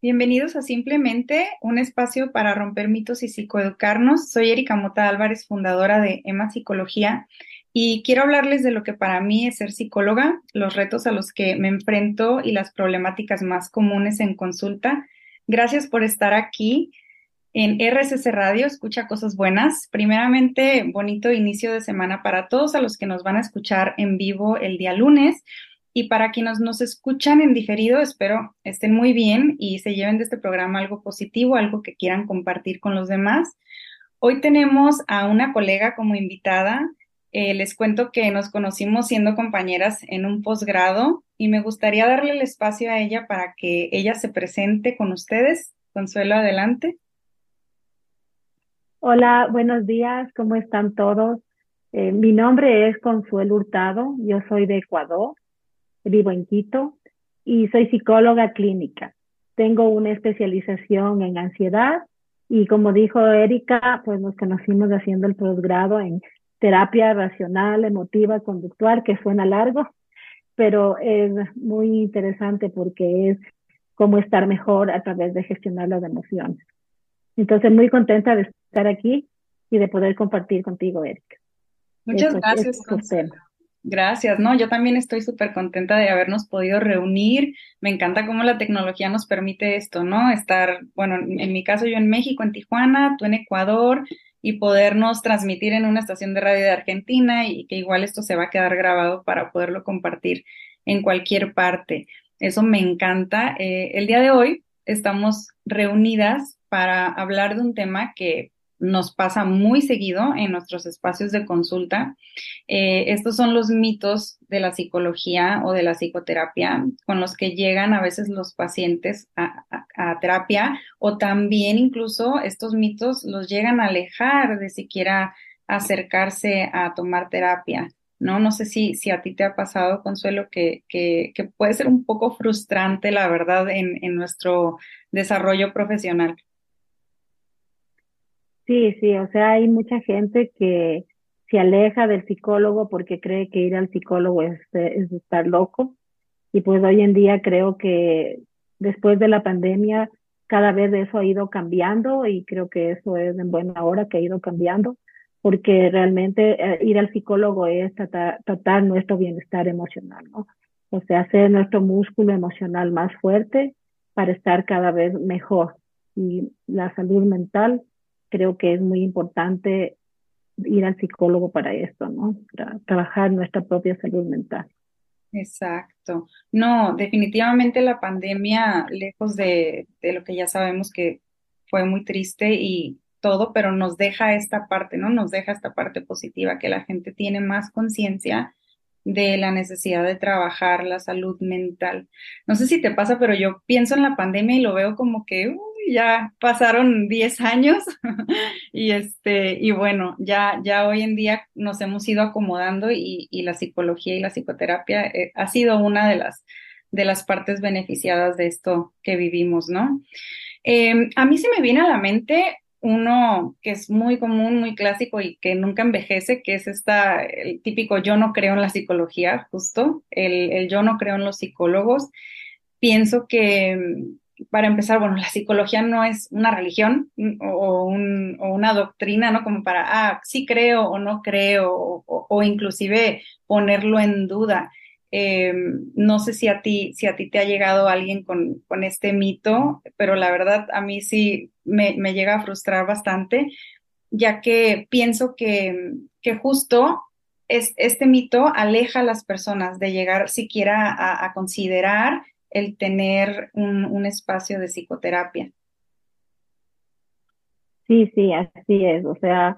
Bienvenidos a Simplemente, un espacio para romper mitos y psicoeducarnos. Soy Erika Mota Álvarez, fundadora de EMA Psicología, y quiero hablarles de lo que para mí es ser psicóloga, los retos a los que me enfrento y las problemáticas más comunes en consulta. Gracias por estar aquí en RSS Radio, escucha cosas buenas. Primeramente, bonito inicio de semana para todos a los que nos van a escuchar en vivo el día lunes. Y para quienes nos escuchan en diferido, espero estén muy bien y se lleven de este programa algo positivo, algo que quieran compartir con los demás. Hoy tenemos a una colega como invitada. Eh, les cuento que nos conocimos siendo compañeras en un posgrado y me gustaría darle el espacio a ella para que ella se presente con ustedes. Consuelo, adelante. Hola, buenos días, ¿cómo están todos? Eh, mi nombre es Consuelo Hurtado, yo soy de Ecuador vivo en Quito y soy psicóloga clínica. Tengo una especialización en ansiedad y como dijo Erika, pues nos conocimos haciendo el posgrado en terapia racional, emotiva, conductual, que suena largo, pero es muy interesante porque es cómo estar mejor a través de gestionar las emociones. Entonces, muy contenta de estar aquí y de poder compartir contigo, Erika. Muchas gracias. Gracias, no, yo también estoy súper contenta de habernos podido reunir. Me encanta cómo la tecnología nos permite esto, ¿no? Estar, bueno, en mi caso yo en México, en Tijuana, tú en Ecuador, y podernos transmitir en una estación de radio de Argentina y que igual esto se va a quedar grabado para poderlo compartir en cualquier parte. Eso me encanta. Eh, el día de hoy estamos reunidas para hablar de un tema que nos pasa muy seguido en nuestros espacios de consulta. Eh, estos son los mitos de la psicología o de la psicoterapia con los que llegan a veces los pacientes a, terapia o también incluso estos mitos los llegan a alejar de siquiera acercarse a tomar terapia. ¿no? No sé si, si a ti te ha pasado, Consuelo, que, que, que puede ser un poco frustrante, la verdad, en, en nuestro desarrollo profesional. Sí, sí, o sea, hay mucha gente que se aleja del psicólogo porque cree que ir al psicólogo es, es estar loco. Y pues hoy en día creo que después de la pandemia cada vez eso ha ido cambiando y creo que eso es en buena hora que ha ido cambiando porque realmente eh, ir al psicólogo es tratar, tratar, nuestro bienestar emocional, ¿no? O sea, hacer nuestro músculo emocional más fuerte para estar cada vez mejor. Y la salud mental creo que es muy importante ir al psicólogo para esto, ¿no? Para trabajar nuestra propia salud mental. Exacto. No, definitivamente la pandemia, lejos de, de lo que ya sabemos que fue muy triste y todo, pero nos deja esta parte, ¿no? Nos deja esta parte positiva, que la gente tiene más conciencia de la necesidad de trabajar la salud mental. No sé si te pasa, pero yo pienso en la pandemia y lo veo como que, ya pasaron 10 años y este, y bueno, ya, ya hoy en día nos hemos ido acomodando y, y la psicología y la psicoterapia eh, ha sido una de las, de las partes beneficiadas de esto que vivimos, ¿no? Em, a mí se me viene a la mente uno que es muy común, muy clásico y que nunca envejece, que es esta, el típico yo no creo en la psicología, justo, el, el yo no creo en los psicólogos. Pienso que, para empezar, bueno, la psicología no es una religión mm, o, una doctrina, ¿no? Como para, ah, sí creo o no creo, o, inclusive ponerlo en duda. Eh, no sé si a ti, si a ti te ha llegado alguien con, con este mito, pero la verdad a mí sí me, llega a frustrar bastante, ya que pienso que, que justo es, este mito aleja a las personas de llegar siquiera a, a considerar el tener un, un espacio de psicoterapia. Sí, sí, así es. O sea,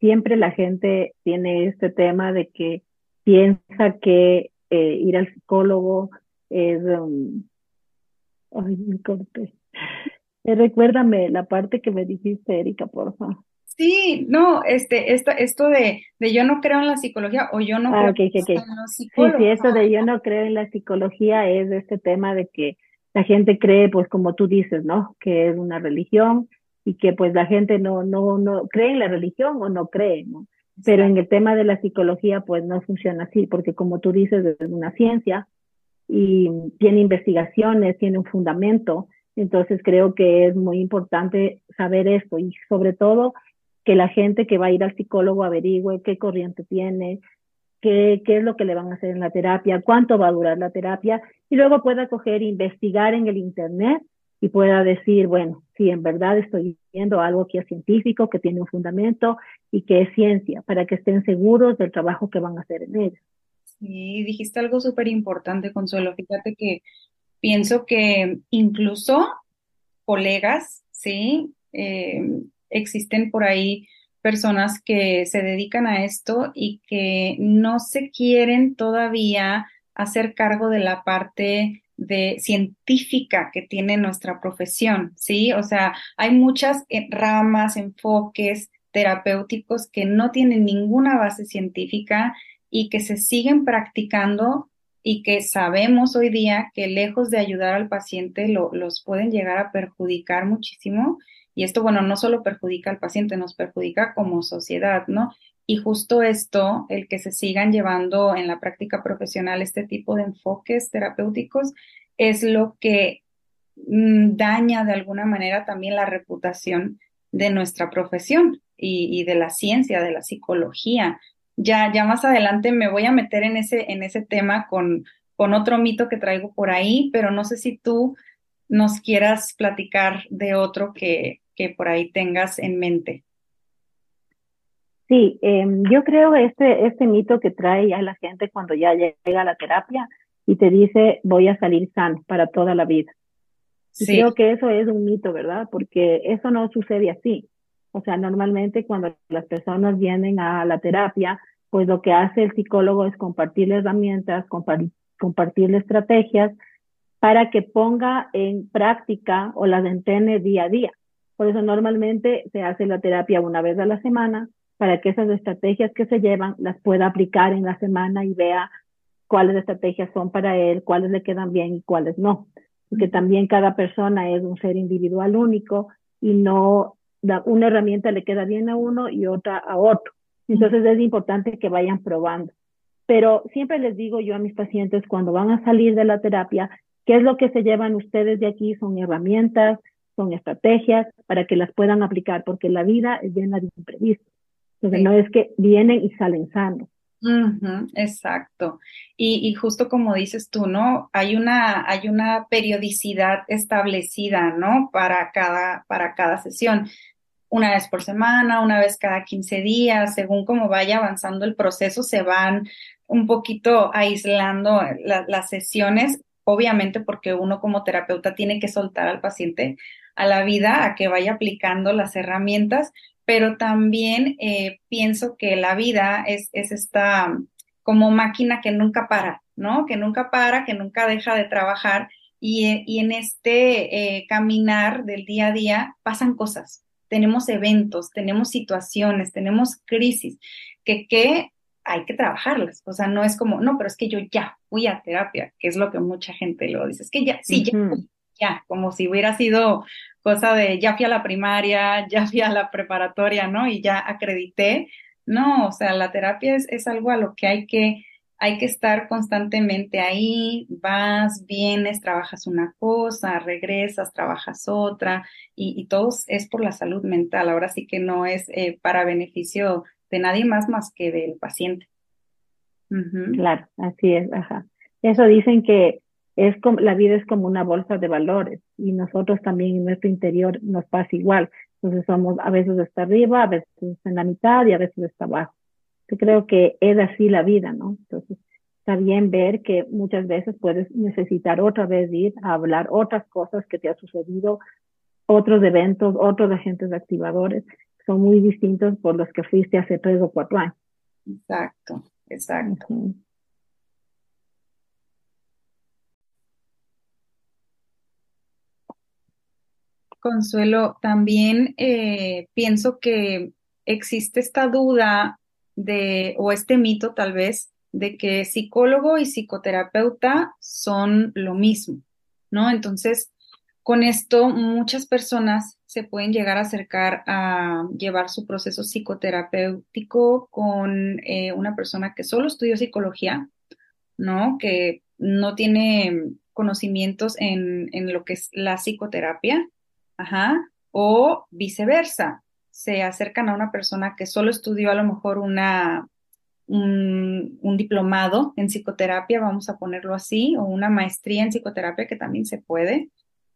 siempre la gente tiene este tema de que piensa que eh, ir al psicólogo es... Um, ay, me corté. Eh, recuérdame la parte que me dijiste, Erika, por favor. Sí, no, este, esto, esto de, de yo no creo en la psicología o yo no ah, creo en los psicólogos. Sí, sí, esto de yo no creo en la psicología es este tema de que la gente cree, pues como tú dices, ¿no? Que es una religión y que pues la gente no, no, no cree en la religión o no cree, ¿no? Pero en el tema de la psicología, pues no funciona así, porque como tú dices, es una ciencia y tiene investigaciones, tiene un fundamento. Entonces creo que es muy importante saber esto y sobre todo que la gente que va a ir al psicólogo averigüe qué corriente tiene, qué, qué es lo que le van a hacer en la terapia, cuánto va a durar la terapia y luego pueda coger, investigar en el Internet y pueda decir, bueno, si en verdad estoy viendo algo que es científico, que tiene un fundamento y que es ciencia, para que estén seguros del trabajo que van a hacer en ella. Sí, dijiste algo súper importante, Consuelo. Fíjate que pienso que incluso colegas, ¿sí? Eh, existen por ahí personas que se dedican a esto y que no se quieren todavía hacer cargo de la parte de científica que tiene nuestra profesión, ¿sí? O sea, hay muchas eh, ramas, enfoques terapéuticos que no tienen ninguna base científica y que se siguen practicando y que sabemos hoy día que lejos de ayudar al paciente lo, los pueden llegar a perjudicar muchísimo. Y esto, bueno, no solo perjudica al paciente, nos perjudica como sociedad, ¿no? Y justo esto, el que se sigan llevando en la práctica profesional este tipo de enfoques terapéuticos, es lo que mm, daña de alguna manera también la reputación de nuestra profesión y, de la ciencia, de la psicología. Ya, ya más adelante me voy a meter en ese, en ese tema con, con otro mito que traigo por ahí, pero no sé si tú nos quieras platicar de otro que, que por ahí tengas en mente. Sí, eh, yo creo este, este mito que trae a la gente cuando ya llega a la terapia y te dice voy a salir sano para toda la vida. Sí. creo que eso es un mito, ¿verdad? Porque eso no sucede así. O sea, normalmente cuando las personas vienen a la terapia, pues lo que hace el psicólogo es compartirle herramientas, compartir, compartirle estrategias para que ponga en práctica o las entrene día a día. Por eso normalmente se hace la terapia una vez a la semana para que esas estrategias que se llevan las pueda aplicar en la semana y vea cuáles estrategias son para él, cuáles le quedan bien y cuáles no. Porque también cada persona es un ser individual único y no una herramienta le queda bien a uno y otra a otro. Entonces es importante que vayan probando. Pero siempre les digo yo a mis pacientes cuando van a salir de la terapia, ¿qué es lo que se llevan ustedes de aquí? Son herramientas, son estrategias para que las puedan aplicar, porque la vida es llena de imprevistos. Entonces, sí. no es que vienen y salen sanos. Uh -huh, exacto. Y, y, justo como dices tú, ¿no? Hay una, hay una periodicidad establecida, ¿no? Para cada, para cada sesión. Una vez por semana, una vez cada 15 días, según como vaya avanzando el proceso, se van un poquito aislando la, las sesiones, obviamente porque uno como terapeuta tiene que soltar al paciente a la vida, a que vaya aplicando las herramientas, pero también eh, pienso que la vida es, es esta como máquina que nunca para, ¿no? Que nunca para, que nunca deja de trabajar y, y en este eh, caminar del día a día pasan cosas, tenemos eventos, tenemos situaciones, tenemos crisis, que, que hay que trabajarlas, o sea, no es como, no, pero es que yo ya fui a terapia, que es lo que mucha gente lo dice, es que ya, sí, uh -huh. ya, ya, como si hubiera sido cosa de ya fui a la primaria, ya fui a la preparatoria, ¿no? Y ya acredité. No, o sea, la terapia es, es algo a lo que hay que, hay que estar constantemente ahí, vas, vienes, trabajas una cosa, regresas, trabajas otra, y, y todo es por la salud mental. Ahora sí que no es eh, para beneficio de nadie más más que del paciente. Claro, así es, ajá. Eso dicen que es como, la vida es como una bolsa de valores y nosotros también en nuestro interior nos pasa igual. Entonces somos, a veces está arriba, a veces está en la mitad y a veces está abajo. Yo creo que es así la vida, ¿no? Entonces está bien ver que muchas veces puedes necesitar otra vez ir a hablar otras cosas que te ha sucedido, otros eventos, otros agentes activadores, son muy distintos por los que fuiste hace tres o cuatro años. Exacto, exacto. Uh -huh. Consuelo, también eh, pienso que existe esta duda de, o este mito tal vez, de que psicólogo y psicoterapeuta son lo mismo, ¿no? Entonces, con esto muchas personas se pueden llegar a acercar a llevar su proceso psicoterapéutico con eh, una persona que solo estudió psicología, ¿no? Que no tiene conocimientos en, en lo que es la psicoterapia, ajá, o viceversa. Se acercan a una persona que solo estudió a lo mejor una, un, diplomado en psicoterapia, vamos a ponerlo así, o una maestría en psicoterapia que también se puede,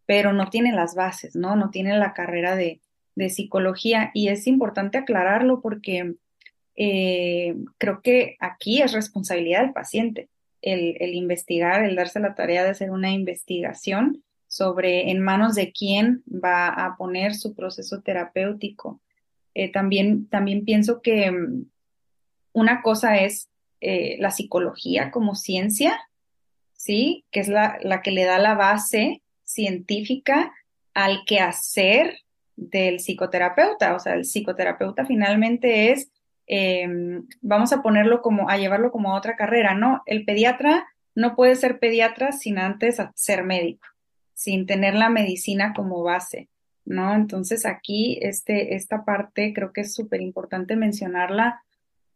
pero no tiene las bases, ¿no? No tiene la carrera de, de psicología. Y es importante aclararlo porque eh, creo que aquí es responsabilidad del paciente el, investigar, el darse la tarea de hacer una investigación sobre en manos de quién va a poner su proceso terapéutico. Eh, también, también pienso que mm, una cosa es eh, la psicología como ciencia, ¿sí? Que es la, la que le da la base científica al quehacer del psicoterapeuta. O sea, el psicoterapeuta finalmente es eh, vamos a ponerlo como, a llevarlo como a otra carrera, ¿no? El pediatra no puede ser pediatra sin antes ser médico, sin tener la medicina como base, ¿no? Entonces aquí este, esta parte creo que es súper importante mencionarla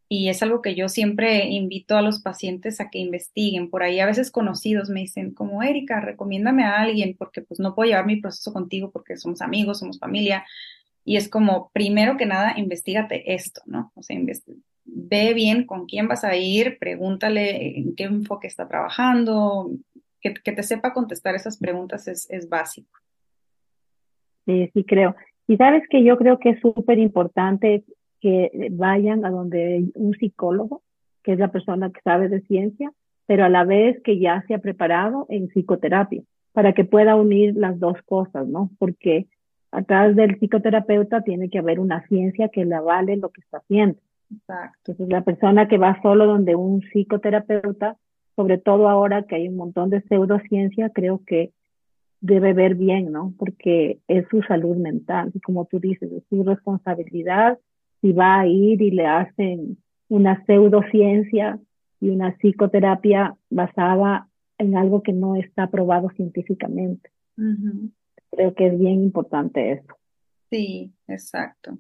y es algo que yo siempre invito a los pacientes a que investiguen. Por ahí a veces conocidos me dicen como, Erika, recomiéndame a alguien porque pues no puedo llevar mi proceso contigo porque somos amigos, somos familia, y es como, primero que nada, investigate esto, ¿no? O sea, ve bien con quién vas a ir, pregúntale en qué enfoque está trabajando, que, que te sepa contestar esas preguntas es, es básico. Sí, sí creo. Y sabes que yo creo que es súper importante que vayan a donde un psicólogo, que es la persona que sabe de ciencia, pero a la vez que ya se ha preparado en psicoterapia, para que pueda unir las dos cosas, ¿no? Porque atrás del psicoterapeuta tiene que haber una ciencia que le avale lo que está haciendo. Exacto. Entonces, la persona que va solo donde un psicoterapeuta, sobre todo ahora que hay un montón de pseudociencia, creo que debe ver bien, ¿no? Porque es su salud mental. Y como tú dices, es su responsabilidad si va a ir y le hacen una pseudociencia y una psicoterapia basada en algo que no está probado científicamente. Creo que es bien importante eso. Sí, exacto.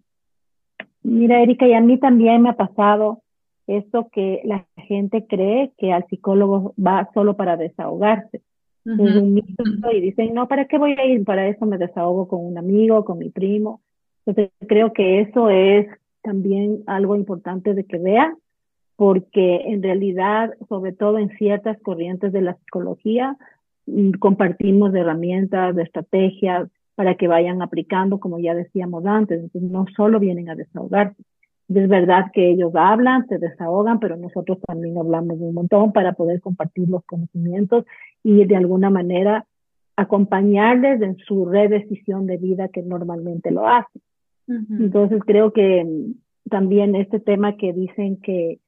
Mira, Erika, y a mí también me ha pasado esto que la gente cree que al psicólogo va solo para desahogarse. Es un mito y dicen, no, ¿para qué voy a ir? Para eso me desahogo con un amigo, con mi primo. Entonces, creo que eso es también algo importante de que vean, porque en realidad, sobre todo en ciertas corrientes de la psicología, Mm, compartimos de herramientas, de estrategias para que vayan aplicando, como ya decíamos antes. Entonces, no solo vienen a desahogarse. Es verdad que ellos hablan, se desahogan, pero nosotros también hablamos un montón para poder compartir los conocimientos y de alguna manera acompañarles en su redecisión de vida que normalmente lo hacen. Entonces creo que mm, también este tema que dicen que,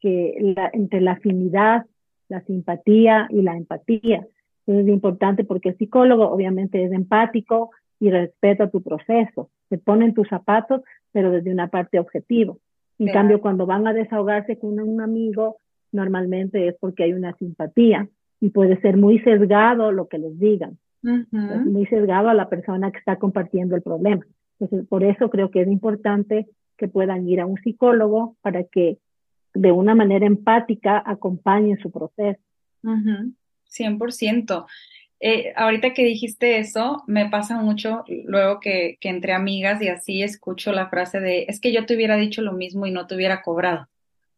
que la, entre la afinidad, la simpatía y la empatía, es importante porque el psicólogo obviamente es empático y respeta tu proceso. Se pone en tus zapatos, pero desde una parte objetiva. En cambio, cuando van a desahogarse con un amigo, normalmente es porque hay una simpatía y puede ser muy sesgado lo que les digan. muy sesgado a la persona que está compartiendo el problema. Entonces, por eso creo que es importante que puedan ir a un psicólogo para que de una manera empática acompañen su proceso. 100%. Eh, ahorita que dijiste eso, me pasa mucho luego que, que, entre amigas y así escucho la frase de, es que yo te hubiera dicho lo mismo y no te hubiera cobrado.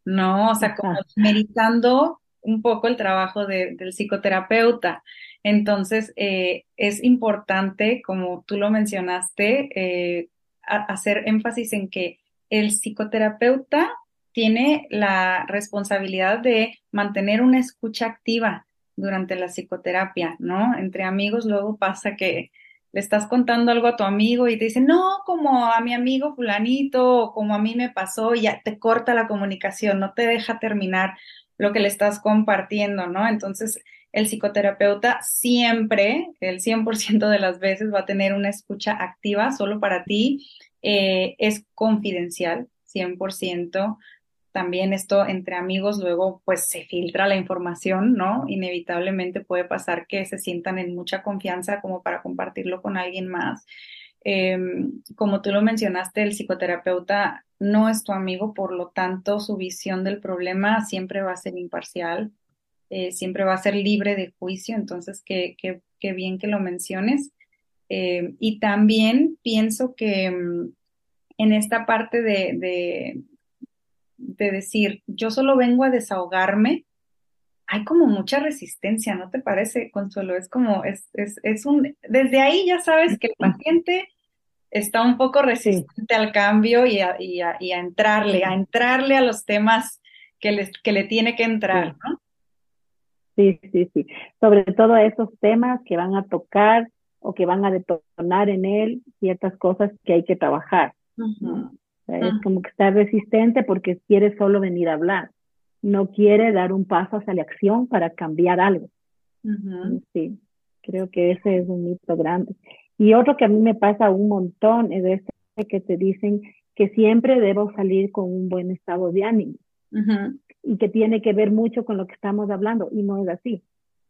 No, o sea, como meditando un poco el trabajo de, del psicoterapeuta. Entonces, eh, es importante, como tú lo mencionaste, eh, hacer énfasis en que el psicoterapeuta tiene la responsabilidad de mantener una escucha activa, durante la psicoterapia, ¿no? Entre amigos luego pasa que le estás contando algo a tu amigo y te dice, no, como a mi amigo fulanito, o como a mí me pasó, y ya te corta la comunicación, no te deja terminar lo que le estás compartiendo, ¿no? Entonces, el psicoterapeuta siempre, el 100% de las veces, va a tener una escucha activa solo para ti, eh, es confidencial, 100%, también esto entre amigos luego pues se filtra la información, ¿no? Inevitablemente puede pasar que se sientan en mucha confianza como para compartirlo con alguien más. Em, como tú lo mencionaste, el psicoterapeuta no es tu amigo, por lo tanto su visión del problema siempre va a ser imparcial. eh, siempre va a ser libre de juicio, entonces qué, qué, qué bien que lo menciones. Eh, y también pienso que mm, en esta parte de, de decir, yo solo vengo a desahogarme, hay como mucha resistencia, ¿no te parece, Consuelo? Es como, es, es, es un, desde ahí ya sabes que el paciente está un poco resistente al cambio y a, y, a, y a, entrarle, a entrarle a los temas que, les, que le tiene que entrar, ¿no? Sí, sí, sí. Sobre todo esos temas que van a tocar o que van a detonar en él ciertas cosas que hay que trabajar. Uh -huh. Sea, -huh. Es como que está resistente porque quiere solo venir a hablar. No quiere dar un paso hacia la acción para cambiar algo. Uh -huh. Sí, creo que ese es un mito grande. Y otro que a mí me pasa un montón es este que te dicen que siempre debo salir con un buen estado de ánimo. Uh -huh. Y que tiene que ver mucho con lo que estamos hablando. Y no es así.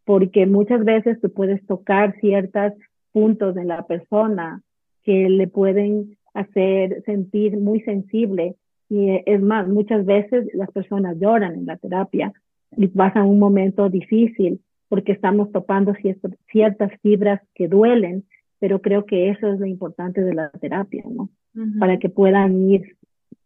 Porque muchas veces tú puedes tocar ciertos puntos en la persona que le pueden hacer sentir muy sensible. Y es más, muchas veces las personas lloran en la terapia y pasan un momento difícil porque estamos topando ciertas fibras que duelen pero creo que eso es lo importante de la terapia, ¿no? Uh -huh. Para que puedan ir,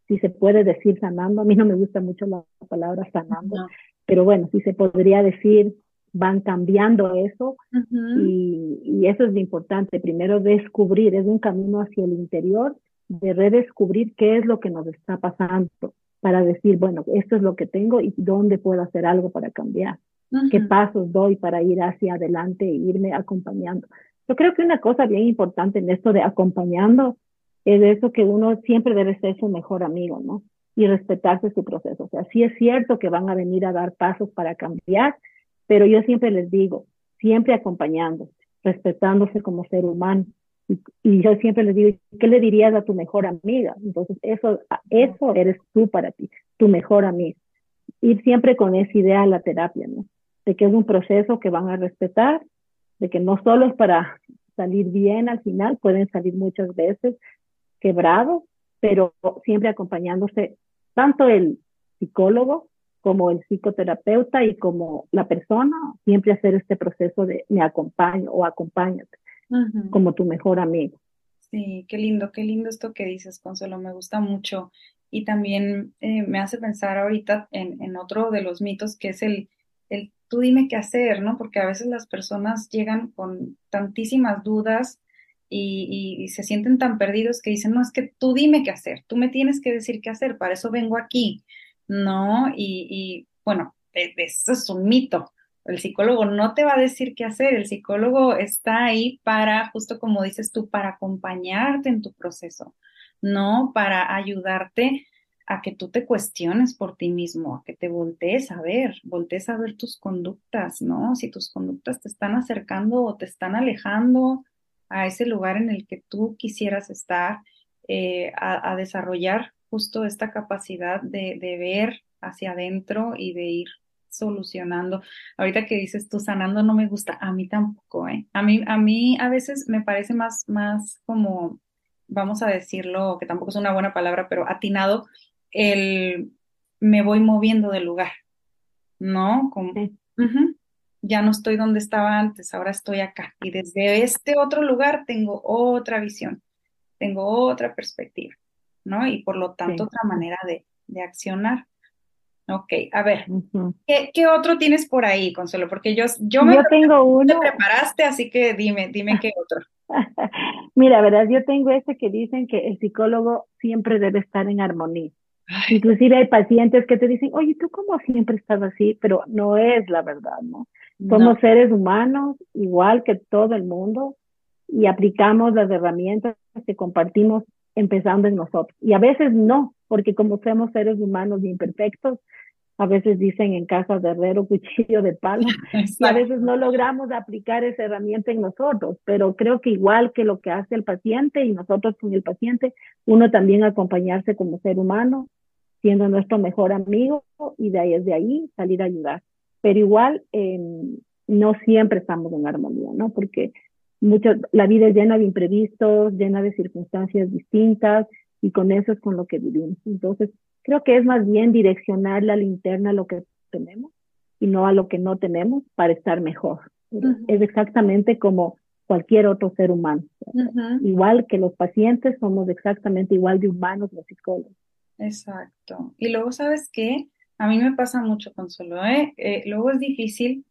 si se puede decir sanando, a mí no me gusta mucho la palabra sanando, pero bueno, si se podría decir, van cambiando eso uh -huh. y, y, eso es lo importante, primero descubrir, es un camino hacia el interior, de redescubrir qué es lo que nos está pasando, para decir, bueno, esto es lo que tengo y dónde puedo hacer algo para cambiar, qué pasos doy para ir hacia adelante e irme acompañando yo creo que una cosa bien importante en esto de acompañando es eso que uno siempre debe ser su mejor amigo, ¿no? Y respetarse su proceso. O sea, sí es cierto que van a venir a dar pasos para cambiar, pero yo siempre les digo, siempre acompañando, respetándose como ser humano. Y, y, yo siempre les digo, ¿qué le dirías a tu mejor amiga? Entonces, eso, eso eres tú para ti, tu mejor amiga. Ir siempre con esa idea a la terapia, ¿no? De que es un proceso que van a respetar de que no solo es para salir bien al final, pueden salir muchas veces quebrados, pero siempre acompañándose tanto el psicólogo como el psicoterapeuta y como la persona, siempre hacer este proceso de me acompaño o acompáñate uh -huh. como tu mejor amigo. Sí, qué lindo, qué lindo esto que dices, Consuelo, me gusta mucho. Y también eh, me hace pensar ahorita en, en, otro de los mitos que es el, el tú dime qué hacer, ¿no? Porque a veces las personas llegan con tantísimas dudas y, y, y, se sienten tan perdidos que dicen, no, es que tú dime qué hacer, tú me tienes que decir qué hacer, para eso vengo aquí, ¿no? Y, bueno, e, eso es un mito. El psicólogo no te va a decir qué hacer, el psicólogo está ahí para, justo como dices tú, para acompañarte en tu proceso, no para ayudarte a que tú te cuestiones por ti mismo, a que te voltees a ver, voltees a ver tus conductas, ¿no? Si tus conductas te están acercando o te están alejando a ese lugar en el que tú quisieras estar, eh, a, desarrollar justo esta capacidad de, de ver hacia adentro y de ir solucionando. Ahorita que dices tú sanando no me gusta, a mí tampoco, ¿eh? A mí, a mí a veces me parece más, más como, vamos a decirlo, que tampoco es una buena palabra, pero atinado, el me voy moviendo del lugar, ¿no? Como, sí. uh -huh, ya no estoy donde estaba antes, ahora estoy acá. Y desde este otro lugar tengo otra visión, tengo otra perspectiva, ¿no? Y por lo tanto sí. otra manera de, de, accionar. Ok, a ver, uh -huh. ¿qué, ¿qué, otro tienes por ahí, Consuelo? Porque yo, yo me yo tengo uno. te preparaste, así que dime, dime qué otro. Mira, verdad, yo tengo este que dicen que el psicólogo siempre debe estar en armonía. Ay. Inclusive hay pacientes que te dicen, oye, tú como siempre estás así, pero no es la verdad, ¿no? Somos no. seres humanos, igual que todo el mundo, y aplicamos las herramientas que compartimos empezando en nosotros. Y a veces no, porque como somos seres humanos imperfectos, a veces dicen en casa de herrero cuchillo de palo, y a veces no logramos aplicar esa herramienta en nosotros, pero creo que igual que lo que hace el paciente y nosotros con el paciente, uno también acompañarse como ser humano, siendo nuestro mejor amigo y de ahí es de ahí salir a ayudar. Pero igual eh, no siempre estamos en armonía, ¿no? Porque mucho, la vida es llena de imprevistos, llena de circunstancias distintas y con eso es con lo que vivimos. Entonces, creo que es más bien direccionar la linterna a lo que tenemos y no a lo que no tenemos para estar mejor. Es exactamente como cualquier otro ser humano. Igual que los pacientes, somos exactamente igual de humanos los psicólogos. Exacto. Y luego, ¿sabes qué? A mí me pasa mucho, Consuelo, ¿eh? eh luego es difícil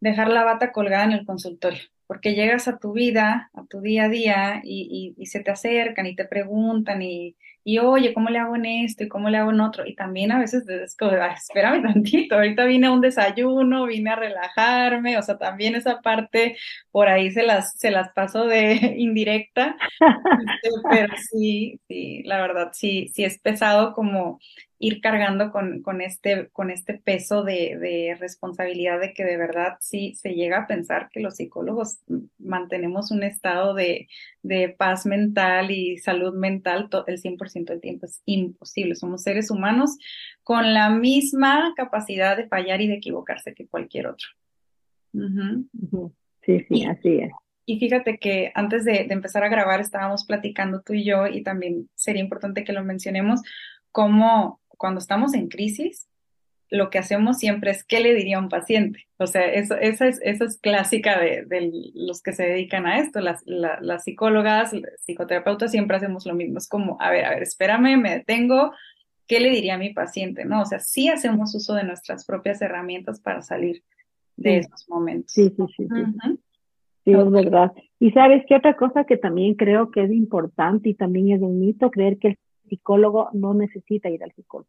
dejar la bata colgada en el consultorio porque llegas a tu vida, a tu día a día y, y, se te acercan y te preguntan y, y, oye, ¿cómo le hago en esto y cómo le hago en otro? Y también a veces es como, espérame tantito, ahorita vine a un desayuno, vine a relajarme, o sea, también esa parte por ahí se las, se las paso de indirecta, este, pero sí, sí, la verdad, sí, sí es pesado como ir cargando con, con, este, con este peso de, de, responsabilidad de que de verdad sí se llega a pensar que los psicólogos mantenemos un estado de, de paz mental y salud mental el 100% del tiempo. Es imposible. Somos seres humanos con la misma capacidad de fallar y de equivocarse que cualquier otro. Sí, sí, así es. Y fíjate que antes de, de empezar a grabar estábamos platicando tú y yo y también sería importante que lo mencionemos, cómo cuando estamos en crisis, lo que hacemos siempre es qué le diría un paciente. O sea, eso, esa, es, esa es clásica de, los que se dedican a esto. Las, las psicólogas, psicoterapeutas siempre hacemos lo mismo. Es como, a ver, a ver, espérame, me detengo. ¿Qué le diría a mi paciente? No, o sea, sí hacemos uso de nuestras propias herramientas para salir de esos momentos. Sí, sí, sí. Sí, es verdad. Y sabes qué otra cosa que también creo que es importante y también es un mito, creer que el psicólogo no necesita ir al psicólogo.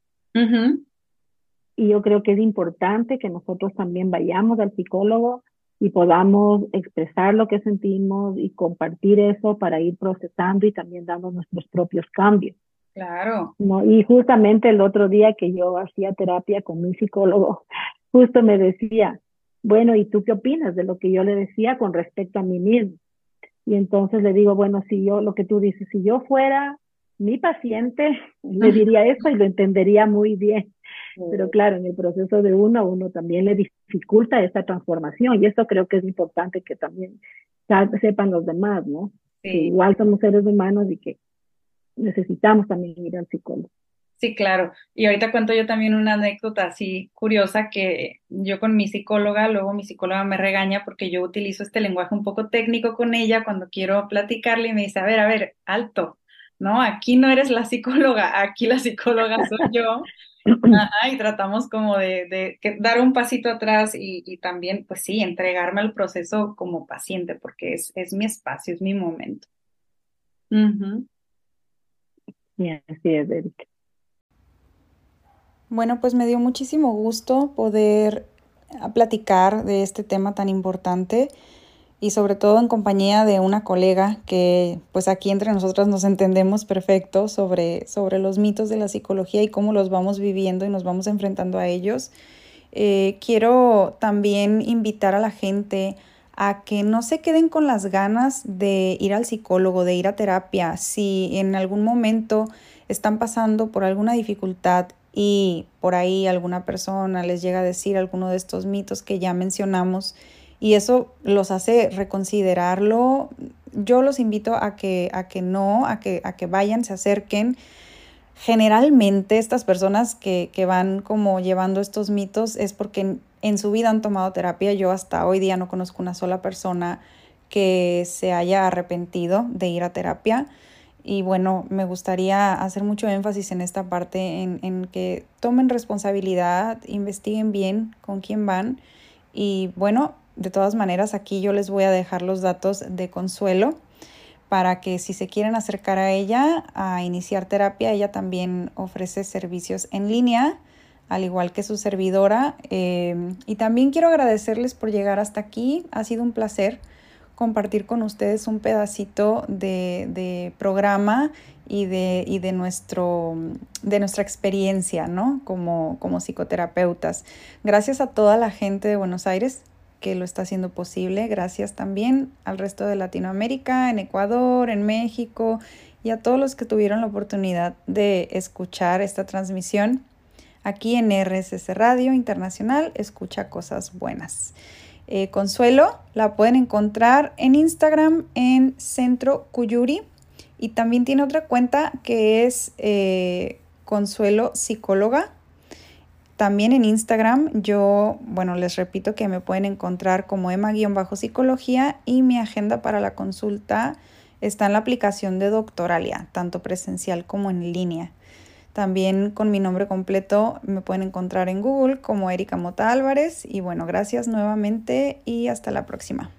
Y yo creo que es importante que nosotros también vayamos al psicólogo y podamos expresar lo que sentimos y compartir eso para ir procesando y también dando nuestros propios cambios. Claro. ¿no? Y justamente el otro día que yo hacía terapia con mi psicólogo, justo me decía, bueno, ¿y tú qué opinas de lo que yo le decía con respecto a mí mismo? Y entonces le digo, bueno, si yo, lo que tú dices, si yo fuera mi paciente le diría eso y lo entendería muy bien. Pero claro, en el proceso de uno, uno también le dificulta esta transformación y esto creo que es importante que también sepan los demás, ¿no? igual somos seres humanos y que necesitamos también ir al psicólogo. Sí, claro. Y ahorita cuento yo también una anécdota así curiosa que yo con mi psicóloga, luego mi psicóloga me regaña porque yo utilizo este lenguaje un poco técnico con ella cuando quiero platicarle y me dice, a ver, a ver, alto, ¿no? Aquí no eres la psicóloga, aquí la psicóloga soy yo. y tratamos como de, dar un pasito atrás y, también, pues sí, entregarme al proceso como paciente, porque es, mi espacio, es mi momento. Bueno, pues me dio muchísimo gusto poder platicar de este tema tan importante y sobre todo en compañía de una colega que pues aquí entre nosotras nos entendemos perfecto sobre, sobre los mitos de la psicología y cómo los vamos viviendo y nos vamos enfrentando a ellos. Eh, quiero también invitar a la gente a que no se queden con las ganas de ir al psicólogo, de ir a terapia. Si en algún momento están pasando por alguna dificultad y por ahí alguna persona les llega a decir alguno de estos mitos que ya mencionamos, y eso los hace reconsiderarlo. Yo los invito a que, a que no, a que, a que vayan, se acerquen. Generalmente estas personas que, que van como llevando estos mitos es porque en, su vida han tomado terapia. Yo hasta hoy día no conozco una sola persona que se haya arrepentido de ir a terapia. Y bueno, me gustaría hacer mucho énfasis en esta parte, en, en, que tomen responsabilidad, investiguen bien con quién van. Y bueno, de todas maneras, aquí yo les voy a dejar los datos de Consuelo para que si se quieren acercar a ella a iniciar terapia, ella también ofrece servicios en línea, al igual que su servidora. Em, y también quiero agradecerles por llegar hasta aquí. Ha sido un placer compartir con ustedes un pedacito de, programa y de, y de, nuestro, de nuestra experiencia ¿no? como, como psicoterapeutas. Gracias a toda la gente de Buenos Aires que lo está haciendo posible. Gracias también al resto de Latinoamérica, en Ecuador, en México y a todos los que tuvieron la oportunidad de escuchar esta transmisión aquí en RSS Radio Internacional. Escucha cosas buenas. Eh, Consuelo la pueden encontrar en Instagram en Centro Cuyuri y también tiene otra cuenta que es eh, Consuelo Psicóloga También en Instagram yo, bueno, les repito que me pueden encontrar como Emma-psicología y mi agenda para la consulta está en la aplicación de Doctoralia, tanto presencial como en línea. También con mi nombre completo me pueden encontrar en Google como Erika Mota Álvarez. Y bueno, gracias nuevamente y hasta la próxima.